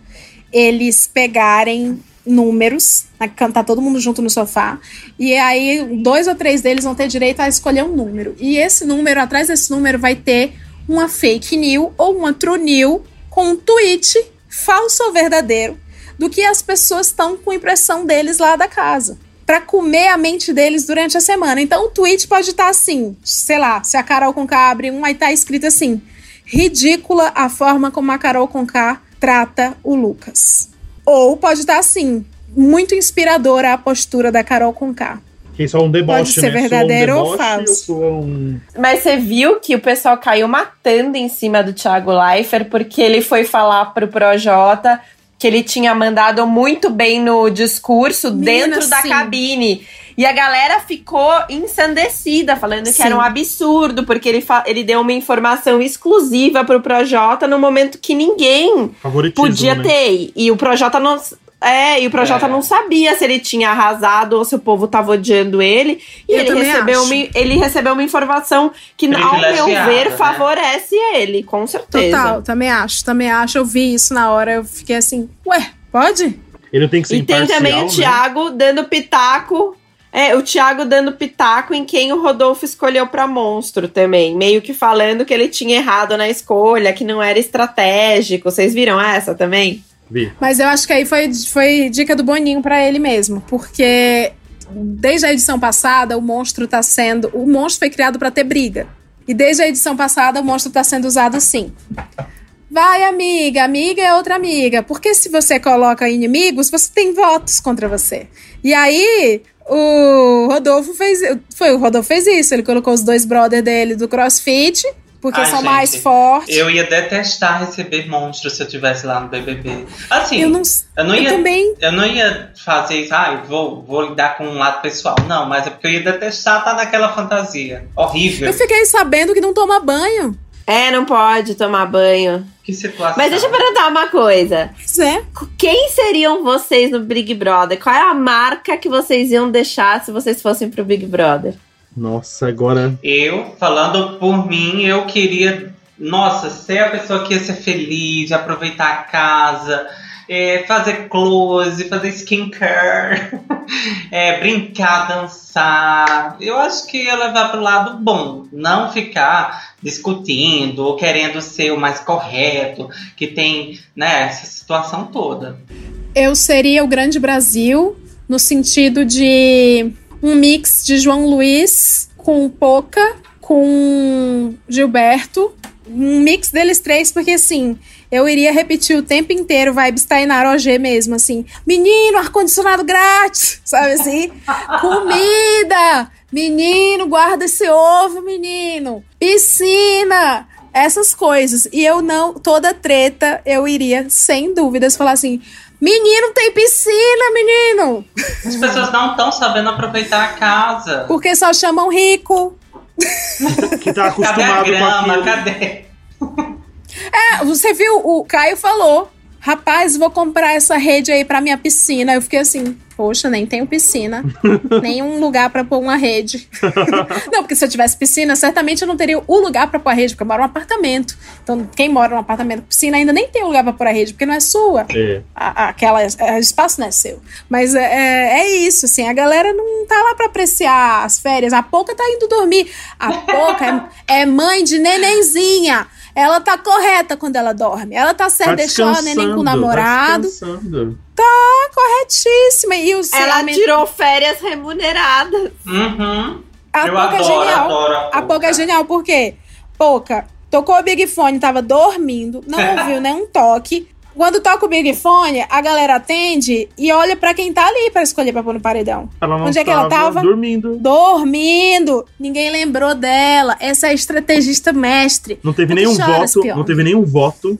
eles pegarem números, né, tá todo mundo junto no sofá, e aí dois ou três deles vão ter direito a escolher um número. E esse número, atrás desse número, vai ter uma fake news ou uma true news com um tweet falso ou verdadeiro do que as pessoas estão com impressão deles lá da casa. Para comer a mente deles durante a semana. Então o tweet pode estar tá assim, sei lá, se a Carol Conká abre um, aí tá escrito assim: ridícula a forma como a Carol Conká trata o Lucas. Ou pode estar tá assim, muito inspiradora a postura da Carol Conká. Que só um deboche, Pode ser né? verdadeiro um ou falso. Um... Mas você viu que o pessoal caiu matando em cima do Thiago Leifert porque ele foi falar pro Projota que ele tinha mandado muito bem no discurso Menina, dentro da sim. cabine. E a galera ficou ensandecida, falando sim. que era um absurdo, porque ele, ele deu uma informação exclusiva pro Projota no momento que ninguém podia né? ter. E o Projota não, é, e o Projota é. não sabia se ele tinha arrasado ou se o povo tava odiando ele. E ele recebeu, uma, ele recebeu uma informação que, ao meu ver, né? favorece ele, com certeza. Total, também acho, também acho. Eu vi isso na hora, eu fiquei assim, ué, pode? Ele tem que ser E tem também o né? Thiago dando pitaco é, o Thiago dando pitaco em quem o Rodolfo escolheu para monstro também. Meio que falando que ele tinha errado na escolha, que não era estratégico. Vocês viram essa também? Vi. Mas eu acho que aí foi, foi dica do Boninho para ele mesmo, porque desde a edição passada o monstro tá sendo. O monstro foi criado para ter briga. E desde a edição passada o monstro tá sendo usado assim. Vai, amiga, amiga é outra amiga. Porque se você coloca inimigos, você tem votos contra você. E aí, o Rodolfo fez. Foi, o Rodolfo fez isso. Ele colocou os dois brothers dele do CrossFit porque Ai, são gente, mais fortes. Eu ia detestar receber monstros se eu tivesse lá no BBB. Assim, eu não, eu não eu ia, também. eu não ia fazer isso, ah, vou, vou lidar com um lado pessoal. Não, mas é porque eu ia detestar estar naquela fantasia. Horrível. Eu fiquei sabendo que não toma banho. É, não pode tomar banho. Que situação. Mas deixa eu perguntar uma coisa. Pois é. Quem seriam vocês no Big Brother? Qual é a marca que vocês iam deixar se vocês fossem pro Big Brother? Nossa, agora. Eu, falando por mim, eu queria, nossa, ser a pessoa que ia ser feliz, aproveitar a casa, é, fazer close, fazer skincare, é, brincar, dançar. Eu acho que ia levar para o lado bom, não ficar discutindo ou querendo ser o mais correto, que tem né, essa situação toda. Eu seria o grande Brasil no sentido de um mix de João Luiz com Poca, com Gilberto. Um mix deles três, porque assim, eu iria repetir o tempo inteiro vibes Tainara OG mesmo, assim. Menino, ar-condicionado grátis, sabe assim? Comida! Menino, guarda esse ovo, menino! Piscina! Essas coisas. E eu não, toda treta, eu iria, sem dúvidas, falar assim: Menino, tem piscina, menino! As pessoas não estão sabendo aproveitar a casa. Porque só chamam rico. que tá acostumado cadê a grama, com Cadê? É, você viu, o Caio falou. Rapaz, vou comprar essa rede aí pra minha piscina. Eu fiquei assim, Poxa, nem tenho piscina. nem um lugar para pôr uma rede. não, porque se eu tivesse piscina, certamente eu não teria o lugar para pôr a rede, porque eu moro num apartamento. Então, quem mora num apartamento com piscina ainda nem tem lugar para pôr a rede, porque não é sua. É. A, aquela, a, o espaço não é seu. Mas é, é, é isso, assim, a galera não tá lá para apreciar as férias. A pouca tá indo dormir. A pouca é, é mãe de nenenzinha. Ela tá correta quando ela dorme. Ela tá certa, tá deixou a neném com o tá namorado. Tá, tá corretíssima. E o ela tirou férias remuneradas. Uhum. A Eu Pouca adoro, é genial. Adoro a, a Pouca é genial, por quê? Pouca tocou o Big Fone, tava dormindo, não ouviu nenhum toque. Quando toca o Big Fone, a galera atende e olha para quem tá ali para escolher pra pôr no paredão. Ela não Onde é que ela tava? Dormindo. Dormindo. Ninguém lembrou dela. Essa é a estrategista mestre. Não teve nenhum voto. Não teve nenhum voto.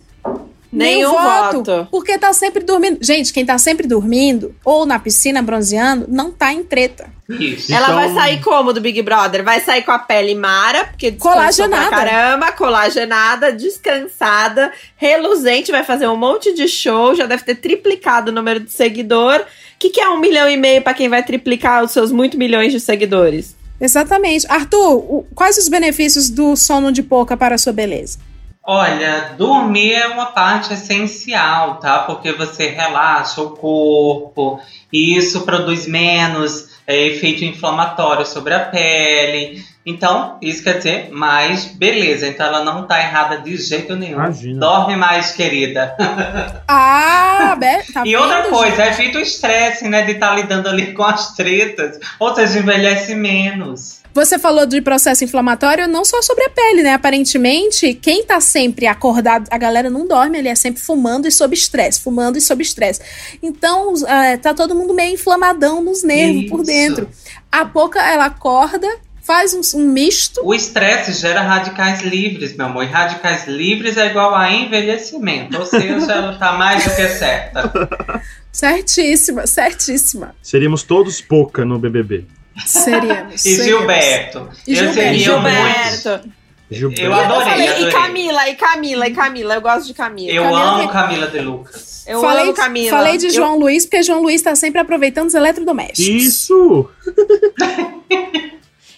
Nenhum voto, voto. Porque tá sempre dormindo. Gente, quem tá sempre dormindo ou na piscina bronzeando, não tá em treta. Isso. Ela então... vai sair como do Big Brother? Vai sair com a pele mara, porque colagenada. Pra caramba, colagenada, descansada, reluzente, vai fazer um monte de show, já deve ter triplicado o número de seguidor. O que, que é um milhão e meio para quem vai triplicar os seus muito milhões de seguidores? Exatamente. Arthur, quais os benefícios do sono de pouca para a sua beleza? Olha, dormir é uma parte essencial, tá? Porque você relaxa o corpo e isso produz menos é, efeito inflamatório sobre a pele. Então, isso quer dizer mais beleza. Então, ela não tá errada de jeito nenhum. Imagina. Dorme mais, querida. Ah, tá E outra coisa, evita o estresse, né? De estar tá lidando ali com as tretas. Ou seja, envelhece menos. Você falou de processo inflamatório não só sobre a pele, né? Aparentemente, quem tá sempre acordado, a galera não dorme, ele é sempre fumando e sob estresse, fumando e sob estresse. Então, é, tá todo mundo meio inflamadão nos nervos Isso. por dentro. A pouca ela acorda, faz um, um misto. O estresse gera radicais livres, meu amor. E radicais livres é igual a envelhecimento. Ou seja, ela tá mais do que certa. Certíssima, certíssima. Seríamos todos pouca no BBB. Seríamos. e Gilberto. E eu Gilberto. Gilberto. Gilberto. Eu adorei, eu falei. E Camila, e Camila, e Camila. Eu gosto de Camila. Eu Camila amo Camila de Lucas. Eu falei, amo Camila. Falei de eu... João Luiz, porque João Luiz tá sempre aproveitando os eletrodomésticos. Isso!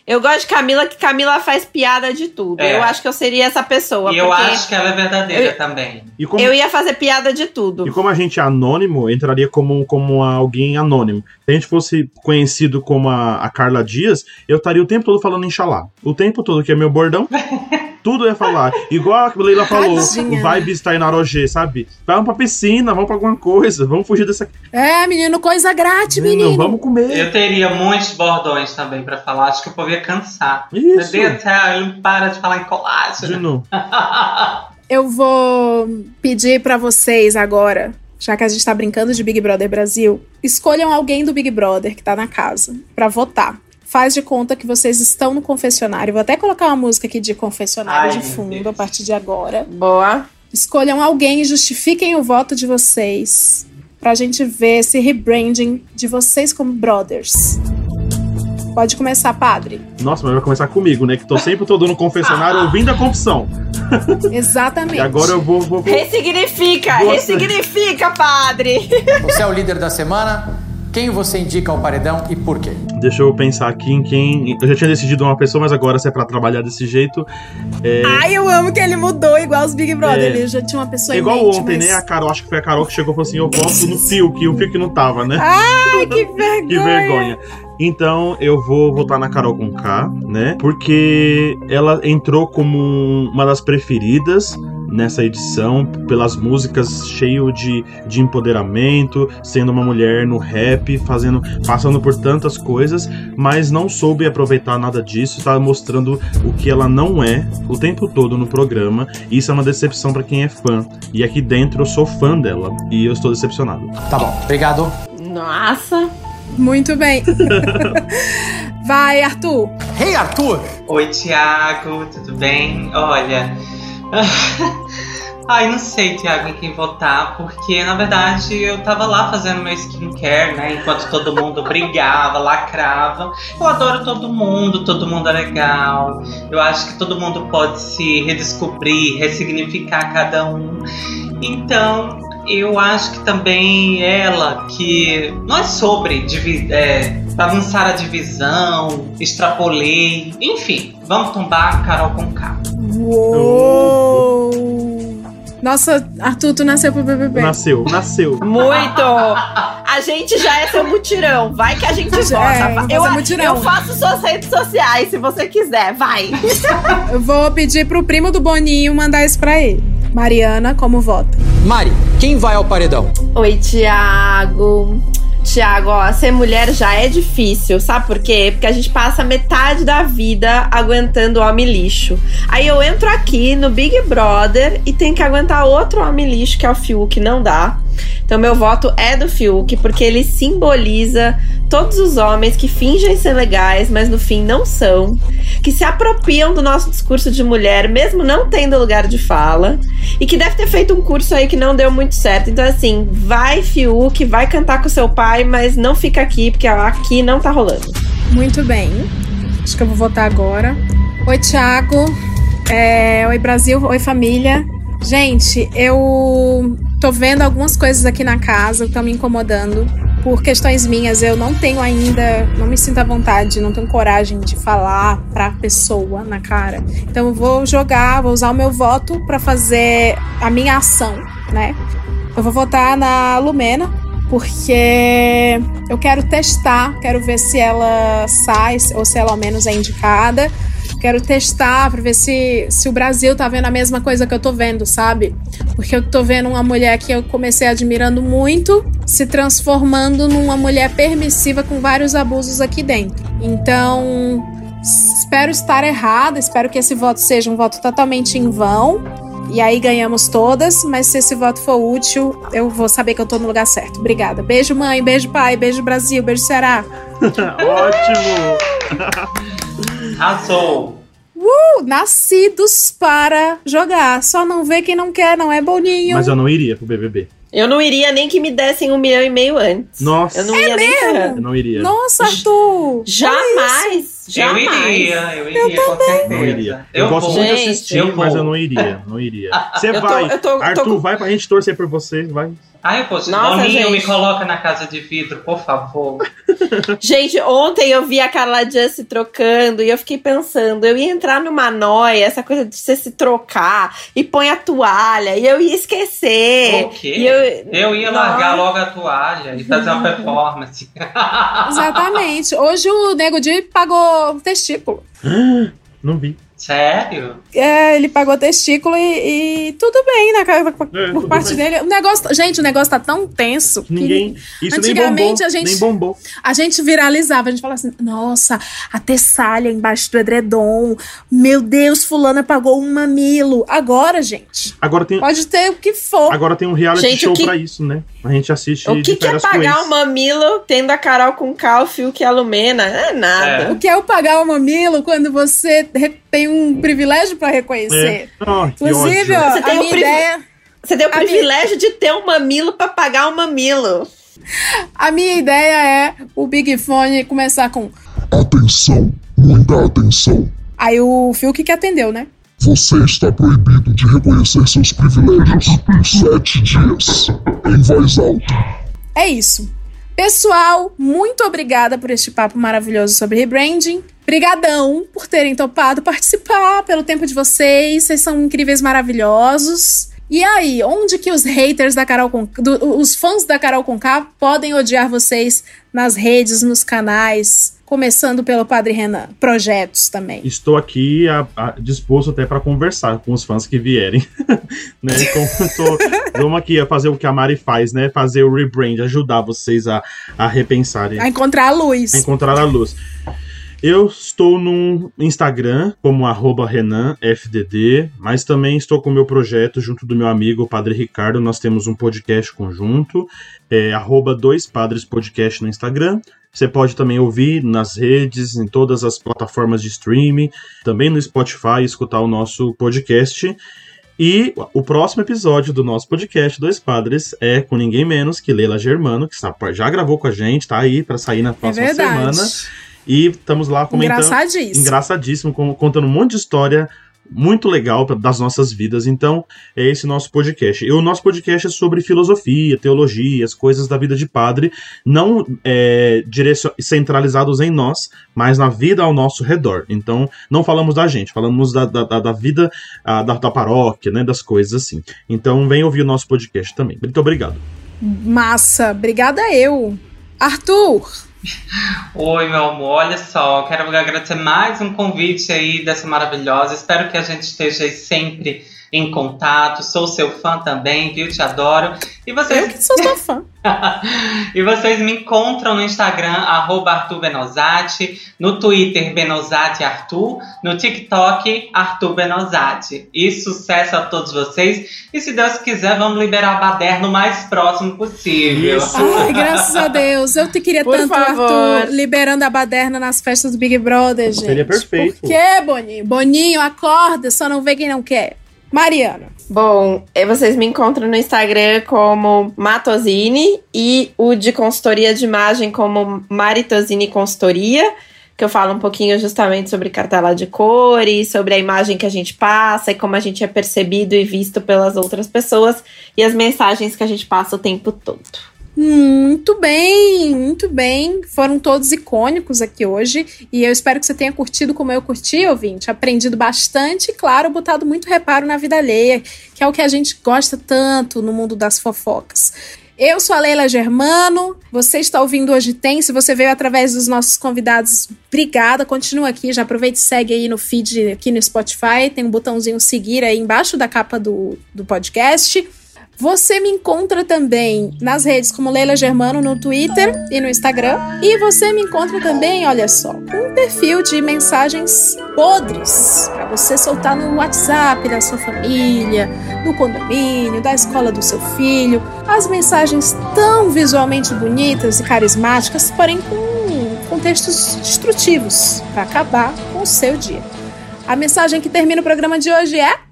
Eu gosto de Camila, que Camila faz piada de tudo. É. Eu acho que eu seria essa pessoa. E eu acho que ela é verdadeira eu, também. Como, eu ia fazer piada de tudo. E como a gente é anônimo, entraria como, como alguém anônimo. Se a gente fosse conhecido como a, a Carla Dias, eu estaria o tempo todo falando Inxalá. O tempo todo, que é meu bordão. tudo ia falar. Igual a Leila falou, Tadinha. o vibe está em Narogê, sabe? Vamos pra piscina, vamos pra alguma coisa, vamos fugir dessa. É, menino, coisa grátis, menino. menino. Vamos comer. Eu teria muitos bordões também pra falar, acho que o povo ia cansar. Isso. Meu Deus céu, ele não para de falar em colágeno. Eu vou pedir para vocês agora já que a gente tá brincando de Big Brother Brasil, escolham alguém do Big Brother que tá na casa para votar faz de conta que vocês estão no confessionário. Vou até colocar uma música aqui de confessionário Ai, de fundo a partir de agora. Boa. Escolham alguém e justifiquem o voto de vocês. Pra gente ver esse rebranding de vocês como brothers. Pode começar, padre. Nossa, mas vai começar comigo, né? Que tô sempre todo no confessionário ouvindo a confissão. Exatamente. e agora eu vou. vou, vou... Ressignifica, vou... ressignifica, padre. Você é o líder da semana. Quem você indica ao paredão e por quê? Deixa eu pensar aqui em quem. Eu já tinha decidido uma pessoa, mas agora se é pra trabalhar desse jeito. É... Ai, eu amo que ele mudou igual os Big Brother. É... Ele já tinha uma pessoa é Igual mente, ontem, mas... né? A Carol, acho que foi a Carol que chegou e falou assim: eu voto no Fiuk, o Fiuk não tava, né? Ai, que vergonha! que vergonha. Então eu vou votar na Carol com K, né? Porque ela entrou como uma das preferidas nessa edição, pelas músicas cheio de, de empoderamento, sendo uma mulher no rap, fazendo, passando por tantas coisas, mas não soube aproveitar nada disso, está mostrando o que ela não é o tempo todo no programa. E isso é uma decepção para quem é fã. E aqui dentro eu sou fã dela e eu estou decepcionado. Tá bom, obrigado. Nossa. Muito bem. Vai, Arthur. Hey, Arthur! Oi, Thiago, tudo bem? Olha. Ai, não sei, Tiago, em quem votar, porque na verdade eu tava lá fazendo meu skincare, né? Enquanto todo mundo brigava, lacrava. Eu adoro todo mundo, todo mundo é legal. Eu acho que todo mundo pode se redescobrir, ressignificar cada um. Então, eu acho que também ela, que não é sobre é, a divisão, extrapolei, enfim, vamos tombar Carol com K. Uou! Nossa, Arthur, tu nasceu pro BBB. Nasceu, nasceu. Muito! A gente já é seu mutirão. Vai que a gente vota. É, eu, eu faço suas redes sociais, se você quiser. Vai. eu vou pedir pro primo do Boninho mandar isso pra ele. Mariana, como vota? Mari, quem vai ao paredão? Oi, Tiago. Tiago, ó, ser mulher já é difícil, sabe por quê? Porque a gente passa metade da vida aguentando homem lixo. Aí eu entro aqui no Big Brother e tenho que aguentar outro homem lixo, que é o Fiuk, não dá. Então, meu voto é do Fiuk, porque ele simboliza todos os homens que fingem ser legais, mas no fim não são, que se apropriam do nosso discurso de mulher, mesmo não tendo lugar de fala, e que deve ter feito um curso aí que não deu muito certo. Então, assim, vai, Fiuk, vai cantar com seu pai, mas não fica aqui, porque aqui não tá rolando. Muito bem. Acho que eu vou votar agora. Oi, Thiago. É, oi, Brasil. Oi, família. Gente, eu tô vendo algumas coisas aqui na casa que estão me incomodando. Por questões minhas, eu não tenho ainda, não me sinto à vontade, não tenho coragem de falar pra pessoa na cara. Então eu vou jogar, vou usar o meu voto para fazer a minha ação, né? Eu vou votar na Lumena, porque eu quero testar, quero ver se ela sai ou se ela ao menos é indicada. Quero testar pra ver se, se o Brasil tá vendo a mesma coisa que eu tô vendo, sabe? Porque eu tô vendo uma mulher que eu comecei admirando muito se transformando numa mulher permissiva com vários abusos aqui dentro. Então, espero estar errada, espero que esse voto seja um voto totalmente em vão. E aí ganhamos todas, mas se esse voto for útil, eu vou saber que eu tô no lugar certo. Obrigada. Beijo, mãe, beijo, pai, beijo, Brasil, beijo, Ceará. Ótimo! Arrasou! Uh, nascidos para jogar. Só não vê quem não quer, não é Boninho. Mas eu não iria pro BBB. Eu não iria nem que me dessem um milhão e meio antes. Nossa. Eu não é ia mesmo? nem Eu não iria. Nossa, Arthur! Jamais! Jamais! Eu iria, eu iria, eu certeza. Não iria. Eu, Eu, gosto vou. muito de assistir, eu mas vou. eu não iria. Não iria. Você tô- vai. tô- eu tô Arthur, com- vai pra gente torcer por você. Vai. Ai, poxa, Nossa, Boninho, gente. me coloca na casa de vidro, por favor. Gente, ontem eu vi a Carla Just se trocando e eu fiquei pensando, eu ia entrar numa noia, essa coisa de você se trocar e põe a toalha, e eu ia esquecer. O quê? E eu, Eu ia largar logo a toalha e fazer uma performance. Exatamente. Hoje o Nego Di pagou testículo. Não vi. Sério? É, ele pagou testículo e, e tudo bem, né? cara, Por É, tudo parte bem. dele. O negócio, gente, o negócio tá tão tenso que Ninguém. Isso nem Antigamente, bombou. a gente- Nem bombou. a gente viralizava, a gente falava assim: nossa, a tessalha embaixo do edredom. Meu Deus, fulana pagou um mamilo. Agora, gente, Agora tem, pode ter o que for. agora tem um reality Gente, show o que- pra isso, né? A gente assiste o que, que é pagar ex. um mamilo tendo a Carol com o Fiuk e a Lumena? É nada. O que é o pagar o mamilo quando você tem um privilégio pra reconhecer? É. Que Inclusive, ó, Você a minha privi- ideia. Você tem o A minha- privilégio de ter um mamilo pra pagar um mamilo. A minha ideia é o Big Fone começar com. Atenção, muita atenção. Aí o Fiuk que atendeu, né? Você está proibido de reconhecer seus privilégios por sete dias. Em voz alta. É isso. Pessoal, muito obrigada por este papo maravilhoso sobre rebranding. Brigadão por terem topado participar, pelo tempo de vocês. Vocês são incríveis, maravilhosos. E aí, onde que os haters da Carol do- os fãs da Carol Conká podem odiar vocês nas redes, nos canais, começando pelo Padre Renan, projetos também. Estou aqui a- a- disposto até pra conversar com os fãs que vierem. né? Então, vamos aqui a fazer o que a Mari faz, né? Fazer o rebrand, ajudar vocês a, a repensarem. A encontrar a luz. a encontrar a luz. Eu estou no Instagram como arroba RenanFDD, mas também estou com o meu projeto junto do meu amigo o Padre Ricardo. Nós temos um podcast conjunto, é arroba dois padres podcast no Instagram. Você pode também ouvir nas redes, em todas as plataformas de streaming, também no Spotify, escutar o nosso podcast. E o próximo episódio do nosso podcast Dois Padres é com ninguém menos que Leila Germano, que já gravou com a gente, tá aí para sair na É próxima verdade. semana. E estamos lá comentando. Engraçadíssimo. Engraçadíssimo, contando um monte de história muito legal das nossas vidas. Então, é esse nosso podcast. E o nosso podcast é sobre filosofia, teologia, as coisas da vida de padre, não é, centralizados em nós, mas na vida ao nosso redor. Então, não falamos da gente, falamos da, da, da vida a, da, da paróquia, né, das coisas assim. Então, vem ouvir o nosso podcast também. Muito obrigado. Massa, obrigada eu. Arthur! Oi, meu amor, olha só, quero agradecer mais um convite aí dessa maravilhosa. Espero que a gente esteja aí sempre em contato. Sou seu fã também, viu? Te adoro. E vocês... Eu que sou seu fã. e vocês me encontram no Instagram, arroba Arthur Benozati, no Twitter, Benozati Arthur, no TikTok, Arthur Benozati. E sucesso a todos vocês. E se Deus quiser, vamos liberar a baderna o mais próximo possível. Isso. Ai, graças a Deus. Eu te queria Por tanto, favor. Arthur, liberando a baderna nas festas do Big Brother, gente. Seria perfeito. Por quê, Boninho? Boninho, acorda, só não vê quem não quer. Mariana. Bom, eh, vocês me encontram no Instagram como Matosini e o de consultoria de imagem como Maritosini Consultoria, que eu falo um pouquinho justamente sobre cartela de cores, sobre a imagem que a gente passa e como a gente é percebido e visto pelas outras pessoas e as mensagens que a gente passa o tempo todo. Muito bem, muito bem. Foram todos icônicos aqui hoje. E eu espero que você tenha curtido como eu curti, ouvinte. Aprendido bastante e, claro, botado muito reparo na vida alheia, que é o que a gente gosta tanto no mundo das fofocas. Eu sou a Leila Germano, você está ouvindo Hoje Tem. Se você veio através dos nossos convidados, obrigada, continua aqui. Já aproveita e segue aí no feed aqui no Spotify. Tem um botãozinho seguir aí embaixo da capa do, do podcast. Você me encontra também nas redes como Leila Germano no Twitter e no Instagram. E você me encontra também, olha só, um perfil de mensagens podres para você soltar no WhatsApp da sua família, no condomínio, da escola do seu filho. As mensagens tão visualmente bonitas e carismáticas, porém com contextos destrutivos para acabar com o seu dia. A mensagem que termina o programa de hoje é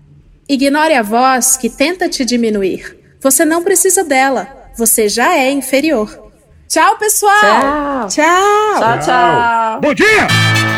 Ignore a voz que tenta te diminuir. Você não precisa dela. Você já é inferior. Tchau, pessoal. Tchau. Tchau. Tchau, tchau. Bom dia!